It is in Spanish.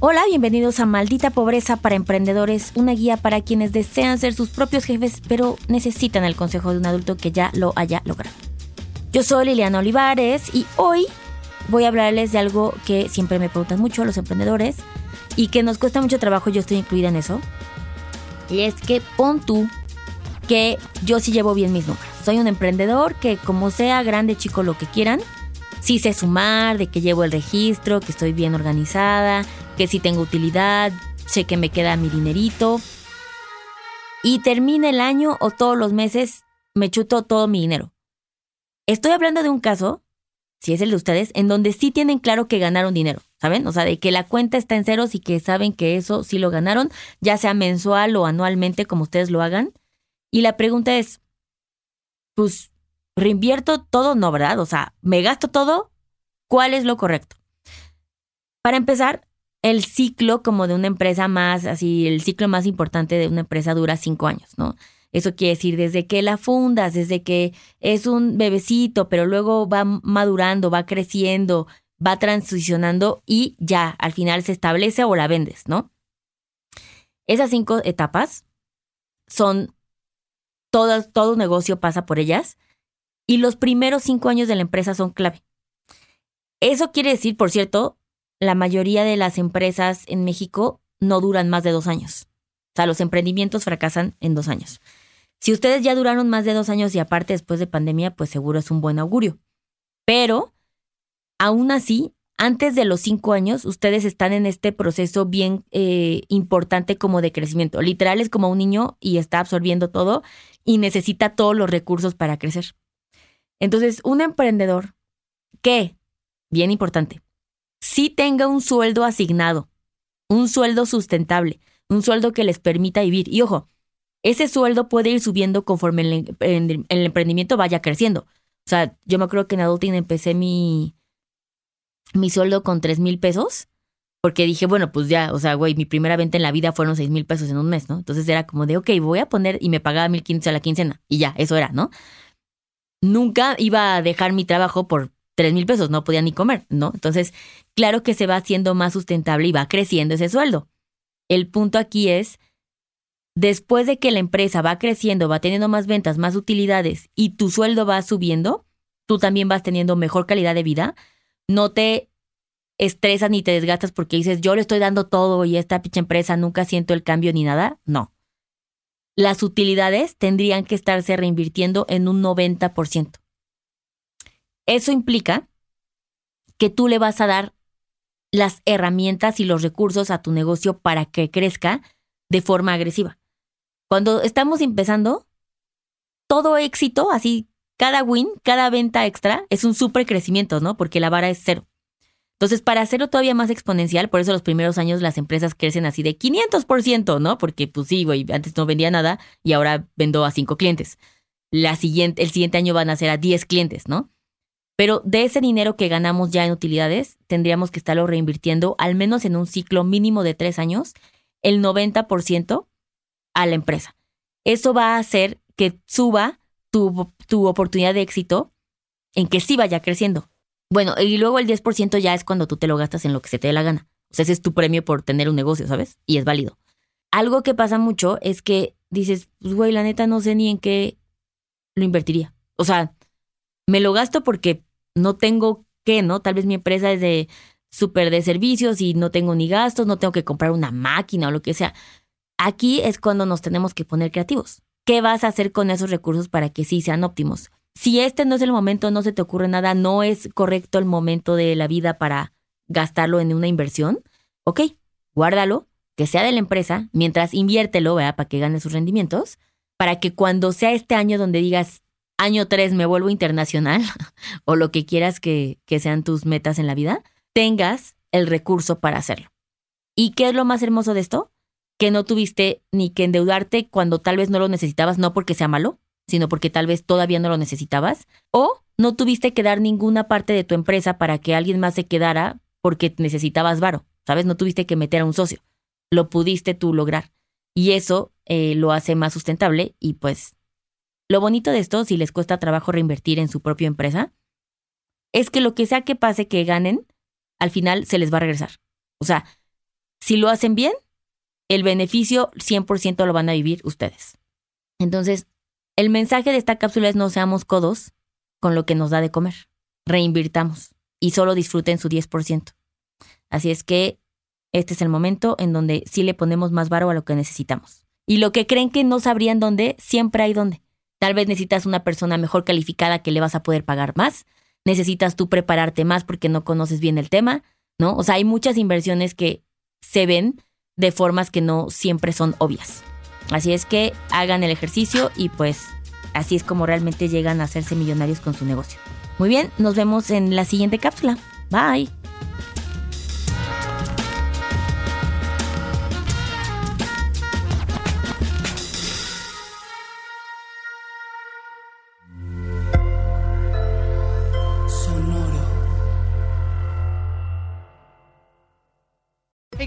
Hola, bienvenidos a Maldita Pobreza para Emprendedores, una guía para quienes desean ser sus propios jefes, pero necesitan el consejo de un adulto que ya lo haya logrado. Yo soy Liliana Olivares y hoy voy a hablarles de algo que siempre me preguntan mucho los emprendedores y que nos cuesta mucho trabajo, yo estoy incluida en eso. Y es que pon tú que yo sí llevo bien mis números. Soy un emprendedor que como sea grande, chico, lo que quieran, sí sé sumar, de que llevo el registro, que estoy bien organizada, que sí tengo utilidad, sé que me queda mi dinerito. Y termina el año o todos los meses me chuto todo mi dinero. Estoy hablando de un caso, si es el de ustedes, en donde sí tienen claro que ganaron dinero, ¿saben? O sea, de que la cuenta está en ceros y que saben que eso sí lo ganaron, ya sea mensual o anualmente, como ustedes lo hagan. Y la pregunta es, pues, ¿reinvierto todo? No, ¿verdad? O sea, ¿me gasto todo? ¿Cuál es lo correcto? Para empezar, el ciclo como de una empresa más, así, el ciclo más importante de una empresa dura cinco años, ¿no? Eso quiere decir desde que la fundas, desde que es un bebecito, pero luego va madurando, va creciendo, va transicionando y ya al final se establece o la vendes, ¿no? Esas cinco etapas son, todo, todo negocio pasa por ellas y los primeros cinco años de la empresa son clave. Eso quiere decir, por cierto, la mayoría de las empresas en México no duran más de dos años. O sea, los emprendimientos fracasan en dos años. Si ustedes ya duraron más de dos años y aparte después de pandemia, pues seguro es un buen augurio. Pero, aún así, antes de los cinco años, ustedes están en este proceso bien eh, importante como de crecimiento. Literal es como un niño y está absorbiendo todo y necesita todos los recursos para crecer. Entonces, un emprendedor que, bien importante, sí tenga un sueldo asignado, un sueldo sustentable, un sueldo que les permita vivir. Y ojo, ese sueldo puede ir subiendo conforme el, emprendimiento vaya creciendo. O sea, yo me acuerdo que en Adulting empecé mi, mi sueldo con tres mil pesos, porque dije, bueno, pues ya, o sea, güey, mi primera venta en la vida fueron seis mil pesos en un mes, ¿no? Entonces era como de, ok, voy a poner, y me pagaba mil quince a la quincena, y ya, eso era, ¿no? Nunca iba a dejar mi trabajo por tres mil pesos, no podía ni comer, ¿no? Entonces, claro que se va haciendo más sustentable y va creciendo ese sueldo. El punto aquí es, después de que la empresa va creciendo, va teniendo más ventas, más utilidades y tu sueldo va subiendo, tú también vas teniendo mejor calidad de vida, no te estresas ni te desgastas porque dices, yo le estoy dando todo y esta pinche empresa nunca siento el cambio ni nada. No. Las utilidades tendrían que estarse reinvirtiendo en un 90%. Eso implica que tú le vas a dar las herramientas y los recursos a tu negocio para que crezca de forma agresiva. Cuando estamos empezando, todo éxito, así, cada win, cada venta extra es un súper crecimiento, ¿no? Porque la vara es cero. Entonces, para hacerlo todavía más exponencial, por eso los primeros años las empresas crecen así de 500%, ¿no? Porque, pues sí, güey, antes no vendía nada y ahora vendo a cinco clientes. La siguiente, el siguiente año van a ser a 10 clientes, ¿no? Pero de ese dinero que ganamos ya en utilidades, tendríamos que estarlo reinvirtiendo al menos en un ciclo mínimo de tres años, el 90% a la empresa. Eso va a hacer que suba tu, tu oportunidad de éxito en que sí vaya creciendo. Bueno, y luego el 10% ya es cuando tú te lo gastas en lo que se te dé la gana. O sea, ese es tu premio por tener un negocio, ¿sabes? Y es válido. Algo que pasa mucho es que dices, pues güey, la neta no sé ni en qué lo invertiría. O sea, me lo gasto porque no tengo qué, ¿no? Tal vez mi empresa es de súper de servicios y no tengo ni gastos, no tengo que comprar una máquina o lo que sea. Aquí es cuando nos tenemos que poner creativos. ¿Qué vas a hacer con esos recursos para que sí sean óptimos? Si este no es el momento, no se te ocurre nada, no es correcto el momento de la vida para gastarlo en una inversión, ok, guárdalo, que sea de la empresa, mientras inviértelo, ¿verdad? Para que gane sus rendimientos, para que cuando sea este año donde digas, año 3 me vuelvo internacional o lo que quieras que, que sean tus metas en la vida, tengas el recurso para hacerlo. ¿Y qué es lo más hermoso de esto? Que no tuviste ni que endeudarte cuando tal vez no lo necesitabas, no porque sea malo, sino porque tal vez todavía no lo necesitabas, o no tuviste que dar ninguna parte de tu empresa para que alguien más se quedara porque necesitabas varo, ¿sabes? No tuviste que meter a un socio, lo pudiste tú lograr. Y eso eh, lo hace más sustentable y pues lo bonito de esto, si les cuesta trabajo reinvertir en su propia empresa, es que lo que sea que pase que ganen, al final se les va a regresar. O sea, si lo hacen bien, el beneficio 100% lo van a vivir ustedes. Entonces, el mensaje de esta cápsula es no seamos codos con lo que nos da de comer. Reinvirtamos y solo disfruten su 10%. Así es que este es el momento en donde sí le ponemos más varo a lo que necesitamos. Y lo que creen que no sabrían dónde, siempre hay dónde. Tal vez necesitas una persona mejor calificada que le vas a poder pagar más. Necesitas tú prepararte más porque no conoces bien el tema, ¿no? O sea, hay muchas inversiones que se ven de formas que no siempre son obvias. Así es que hagan el ejercicio y pues así es como realmente llegan a hacerse millonarios con su negocio. Muy bien, nos vemos en la siguiente cápsula. Bye.